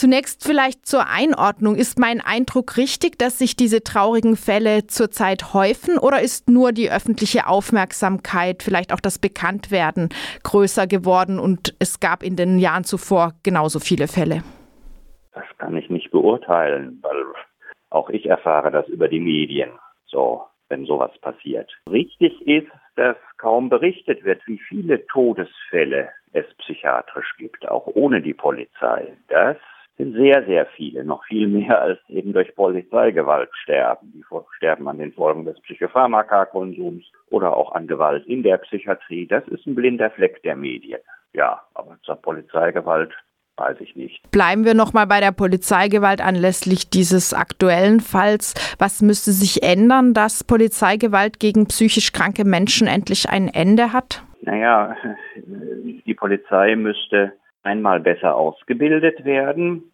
Zunächst vielleicht zur Einordnung. Ist mein Eindruck richtig, dass sich diese traurigen Fälle zurzeit häufen oder ist nur die öffentliche Aufmerksamkeit, vielleicht auch das Bekanntwerden größer geworden und es gab in den Jahren zuvor genauso viele Fälle? Das kann ich nicht beurteilen, weil auch ich erfahre das über die Medien. So, wenn sowas passiert. Richtig ist, dass kaum berichtet wird, wie viele Todesfälle es psychiatrisch gibt, auch ohne die Polizei. Das sind sehr, sehr viele, noch viel mehr als eben durch Polizeigewalt sterben. Die sterben an den Folgen des Psychopharmakakonsums oder auch an Gewalt in der Psychiatrie. Das ist ein blinder Fleck der Medien. Ja, aber zur Polizeigewalt weiß ich nicht. Bleiben wir noch mal bei der Polizeigewalt anlässlich dieses aktuellen Falls. Was müsste sich ändern, dass Polizeigewalt gegen psychisch kranke Menschen endlich ein Ende hat? Naja, die Polizei müsste einmal besser ausgebildet werden,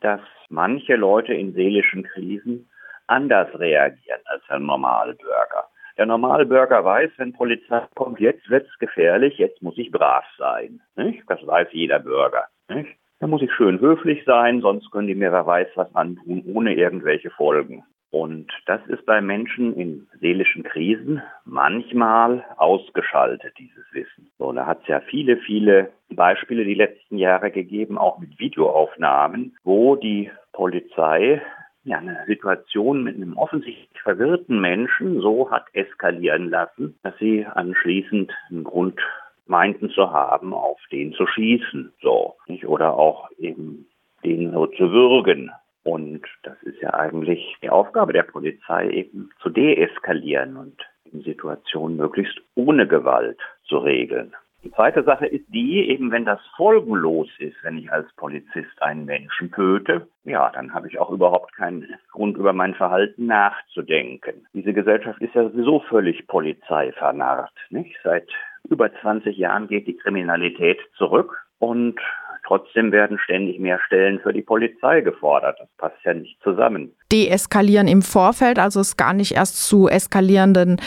dass manche Leute in seelischen Krisen anders reagieren als der Normalbürger. Der Normalbürger weiß, wenn Polizei kommt, jetzt wird's gefährlich, jetzt muss ich brav sein. Nicht? Das weiß jeder Bürger. Nicht? Da muss ich schön höflich sein, sonst können die mir wer weiß was antun, ohne irgendwelche Folgen. Und das ist bei Menschen in seelischen Krisen manchmal ausgeschaltet, dieses Wissen. So, da hat es ja viele, viele Beispiele die letzten Jahre gegeben, auch mit Videoaufnahmen, wo die Polizei ja, eine Situation mit einem offensichtlich verwirrten Menschen so hat eskalieren lassen, dass sie anschließend einen Grund meinten zu haben, auf den zu schießen, so, nicht? Oder auch eben den so zu würgen. Und das ist ja eigentlich die Aufgabe der Polizei, eben zu deeskalieren und in Situationen möglichst ohne Gewalt zu regeln. Die zweite Sache ist die, eben wenn das folgenlos ist, wenn ich als Polizist einen Menschen töte, ja, dann habe ich auch überhaupt keinen Grund, über mein Verhalten nachzudenken. Diese Gesellschaft ist ja sowieso völlig polizeivernarrt. Nicht? Seit über 20 Jahren geht die Kriminalität zurück und Trotzdem werden ständig mehr Stellen für die Polizei gefordert. Das passt ja nicht zusammen. Deeskalieren im Vorfeld, also es gar nicht erst zu eskalierenden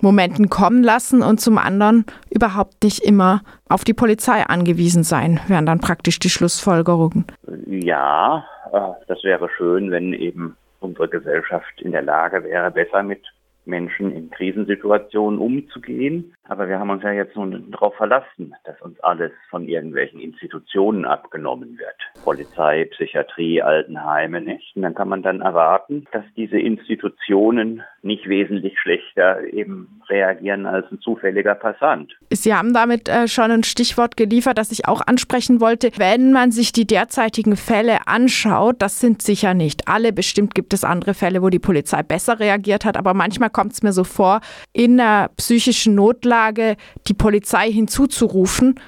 Momenten kommen lassen und zum anderen überhaupt nicht immer auf die Polizei angewiesen sein, wären dann praktisch die Schlussfolgerungen. Ja, äh, das wäre schön, wenn eben unsere Gesellschaft in der Lage wäre, besser mit Menschen in Krisensituationen umzugehen. Aber wir haben uns ja jetzt nun darauf verlassen, dass uns alles von irgendwelchen Institutionen abgenommen wird. Polizei, Psychiatrie, Altenheime, nicht? Und dann kann man dann erwarten, dass diese Institutionen nicht wesentlich schlechter eben reagieren als ein zufälliger Passant. Sie haben damit äh, schon ein Stichwort geliefert, das ich auch ansprechen wollte. Wenn man sich die derzeitigen Fälle anschaut, das sind sicher nicht alle. Bestimmt gibt es andere Fälle, wo die Polizei besser reagiert hat. Aber manchmal kommt es mir so vor, in einer psychischen Notlage die Polizei hinzuzurufen,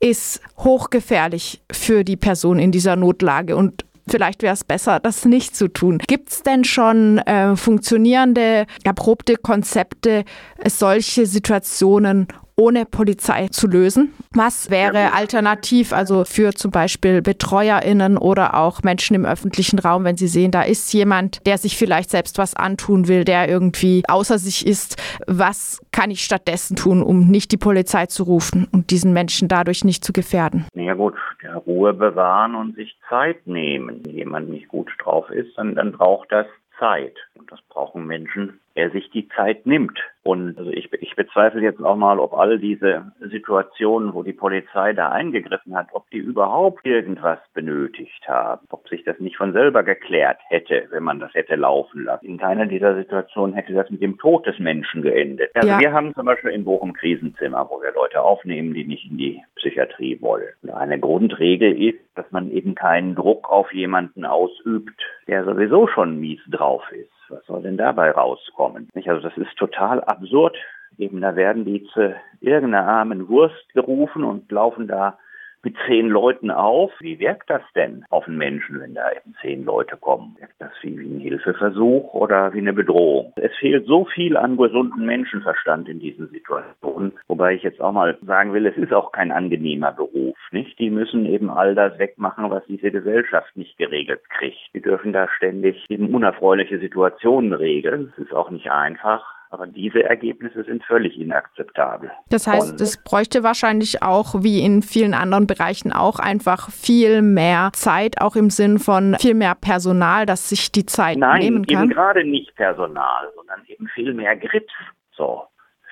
ist hochgefährlich für die Person in dieser Notlage und vielleicht wäre es besser, das nicht zu tun. Gibt es denn schon äh, funktionierende, erprobte Konzepte, solche Situationen ohne Polizei zu lösen. Was wäre alternativ, also für zum Beispiel BetreuerInnen oder auch Menschen im öffentlichen Raum, wenn sie sehen, da ist jemand, der sich vielleicht selbst was antun will, der irgendwie außer sich ist. Was kann ich stattdessen tun, um nicht die Polizei zu rufen und diesen Menschen dadurch nicht zu gefährden? Ja gut, der Ruhe bewahren und sich Zeit nehmen. Wenn jemand nicht gut drauf ist, dann, dann braucht das Zeit. Und das brauchen Menschen, der sich die Zeit nimmt. Und also ich, ich bezweifle jetzt auch mal, ob all diese Situationen, wo die Polizei da eingegriffen hat, ob die überhaupt irgendwas benötigt haben, ob sich das nicht von selber geklärt hätte, wenn man das hätte laufen lassen. In keiner dieser Situationen hätte das mit dem Tod des Menschen geendet. Also ja. wir haben zum Beispiel in Bochum Krisenzimmer, wo wir Leute aufnehmen, die nicht in die Psychiatrie wollen. Und eine Grundregel ist, dass man eben keinen Druck auf jemanden ausübt, der sowieso schon mies drauf ist. Was soll denn dabei rauskommen? Also das ist total absurd. Eben da werden die zu irgendeiner armen Wurst gerufen und laufen da mit zehn Leuten auf. Wie wirkt das denn auf einen Menschen, wenn da eben zehn Leute kommen? Wirkt das wie, wie ein Hilfeversuch oder wie eine Bedrohung? Es fehlt so viel an gesunden Menschenverstand in diesen Situationen. Wobei ich jetzt auch mal sagen will, es ist auch kein angenehmer Beruf, nicht? Die müssen eben all das wegmachen, was diese Gesellschaft nicht geregelt kriegt. Die dürfen da ständig eben unerfreuliche Situationen regeln. Es ist auch nicht einfach. Aber diese Ergebnisse sind völlig inakzeptabel. Das heißt, es bräuchte wahrscheinlich auch, wie in vielen anderen Bereichen auch, einfach viel mehr Zeit, auch im Sinn von viel mehr Personal, das sich die Zeit Nein, nehmen kann. Nein, eben gerade nicht Personal, sondern eben viel mehr Grips, so,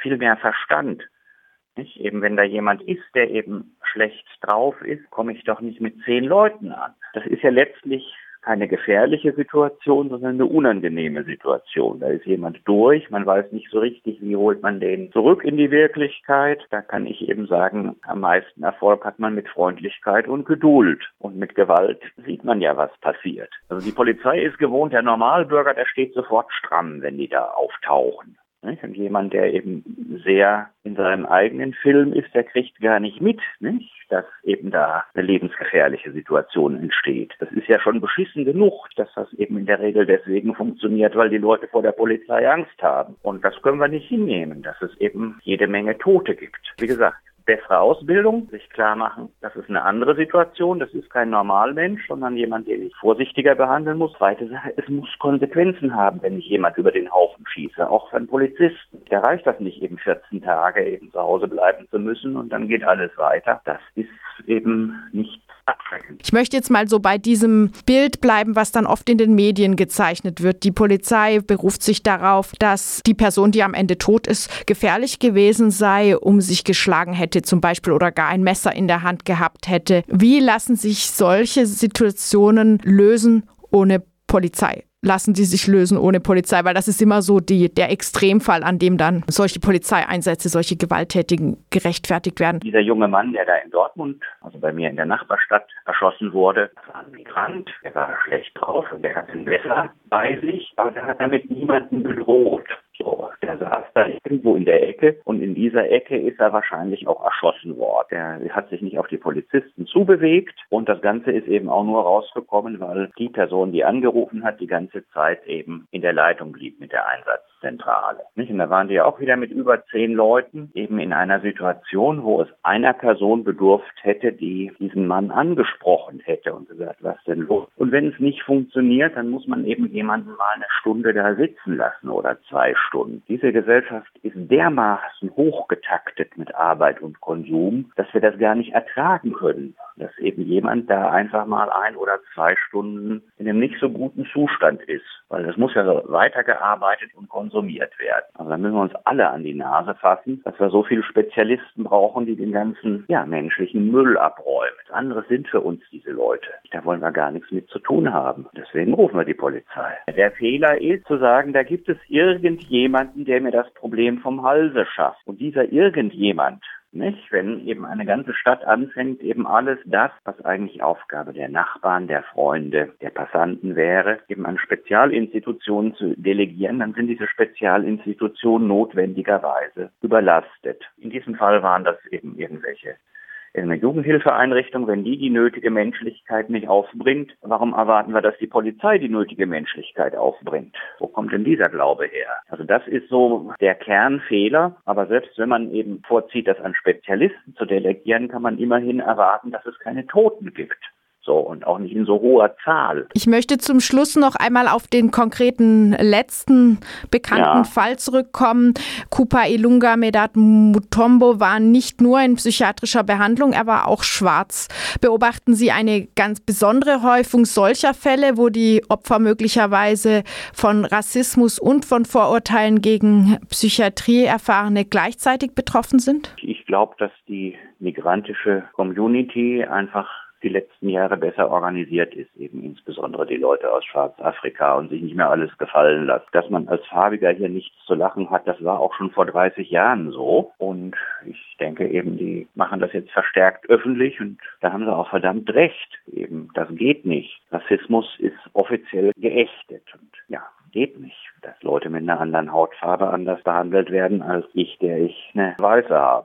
viel mehr Verstand. Nicht? Eben wenn da jemand ist, der eben schlecht drauf ist, komme ich doch nicht mit zehn Leuten an. Das ist ja letztlich keine gefährliche Situation, sondern eine unangenehme Situation. Da ist jemand durch, man weiß nicht so richtig, wie holt man den zurück in die Wirklichkeit. Da kann ich eben sagen, am meisten Erfolg hat man mit Freundlichkeit und Geduld. Und mit Gewalt sieht man ja, was passiert. Also die Polizei ist gewohnt, der Normalbürger, der steht sofort stramm, wenn die da auftauchen. Nicht? Und jemand, der eben sehr in seinem eigenen Film ist, der kriegt gar nicht mit, nicht? dass eben da eine lebensgefährliche Situation entsteht. Das ist ja schon beschissen genug, dass das eben in der Regel deswegen funktioniert, weil die Leute vor der Polizei Angst haben. Und das können wir nicht hinnehmen, dass es eben jede Menge Tote gibt. Wie gesagt, bessere Ausbildung, sich klar machen, das ist eine andere Situation, das ist kein Normalmensch, sondern jemand, den ich vorsichtiger behandeln muss. Zweite Sache, es muss Konsequenzen haben, wenn ich jemand über den Haufen schieße, auch für einen Polizisten. Da reicht das nicht eben 14 Tage eben zu Hause bleiben zu müssen und dann geht alles weiter. Das ist eben nicht ich möchte jetzt mal so bei diesem Bild bleiben, was dann oft in den Medien gezeichnet wird. Die Polizei beruft sich darauf, dass die Person, die am Ende tot ist, gefährlich gewesen sei, um sich geschlagen hätte zum Beispiel oder gar ein Messer in der Hand gehabt hätte. Wie lassen sich solche Situationen lösen ohne Polizei? lassen die sich lösen ohne Polizei, weil das ist immer so die, der Extremfall, an dem dann solche Polizeieinsätze, solche Gewalttätigen gerechtfertigt werden. Dieser junge Mann, der da in Dortmund, also bei mir in der Nachbarstadt, erschossen wurde, war ein Migrant, der war schlecht drauf und der hatte ein Messer bei sich, aber der hat damit niemanden bedroht. Der saß da irgendwo in der Ecke und in dieser Ecke ist er wahrscheinlich auch erschossen worden. Der hat sich nicht auf die Polizisten zubewegt und das Ganze ist eben auch nur rausgekommen, weil die Person, die angerufen hat, die ganze Zeit eben in der Leitung blieb mit der Einsatzzentrale. Nicht? Und da waren ja auch wieder mit über zehn Leuten eben in einer Situation, wo es einer Person bedurft hätte, die diesen Mann angesprochen hätte und gesagt, was denn los? Und wenn es nicht funktioniert, dann muss man eben jemanden mal eine Stunde da sitzen lassen oder zwei Stunden. Diese Gesellschaft ist dermaßen hochgetaktet mit Arbeit und Konsum, dass wir das gar nicht ertragen können, dass eben jemand da einfach mal ein oder zwei Stunden in einem nicht so guten Zustand ist. Weil es muss ja weitergearbeitet und konsumiert werden. Also da müssen wir uns alle an die Nase fassen, dass wir so viele Spezialisten brauchen, die den ganzen ja, menschlichen Müll abräumen. Anderes sind für uns diese Leute. Da wollen wir gar nichts mit zu tun haben. Deswegen rufen wir die Polizei. Der Fehler ist zu sagen, da gibt es irgendjemanden, der mir das Problem vom Halse schafft. Und dieser irgendjemand nicht? Wenn eben eine ganze Stadt anfängt, eben alles das, was eigentlich Aufgabe der Nachbarn, der Freunde, der Passanten wäre, eben an Spezialinstitutionen zu delegieren, dann sind diese Spezialinstitutionen notwendigerweise überlastet. In diesem Fall waren das eben irgendwelche in einer Jugendhilfeeinrichtung, wenn die die nötige Menschlichkeit nicht aufbringt, warum erwarten wir, dass die Polizei die nötige Menschlichkeit aufbringt? Wo kommt denn dieser Glaube her? Also das ist so der Kernfehler. Aber selbst wenn man eben vorzieht, das an Spezialisten zu delegieren, kann man immerhin erwarten, dass es keine Toten gibt. So, und auch nicht in so hoher Zahl. Ich möchte zum Schluss noch einmal auf den konkreten letzten bekannten ja. Fall zurückkommen. Kupa Ilunga Medat Mutombo war nicht nur in psychiatrischer Behandlung, er war auch schwarz. Beobachten Sie eine ganz besondere Häufung solcher Fälle, wo die Opfer möglicherweise von Rassismus und von Vorurteilen gegen Psychiatrieerfahrene gleichzeitig betroffen sind? Ich glaube, dass die migrantische Community einfach die letzten Jahre besser organisiert ist, eben insbesondere die Leute aus Schwarzafrika und sich nicht mehr alles gefallen lässt. Dass man als Farbiger hier nichts zu lachen hat, das war auch schon vor 30 Jahren so. Und ich denke eben, die machen das jetzt verstärkt öffentlich und da haben sie auch verdammt recht. Eben, das geht nicht. Rassismus ist offiziell geächtet und ja, geht nicht, dass Leute mit einer anderen Hautfarbe anders behandelt werden als ich, der ich eine weiße habe.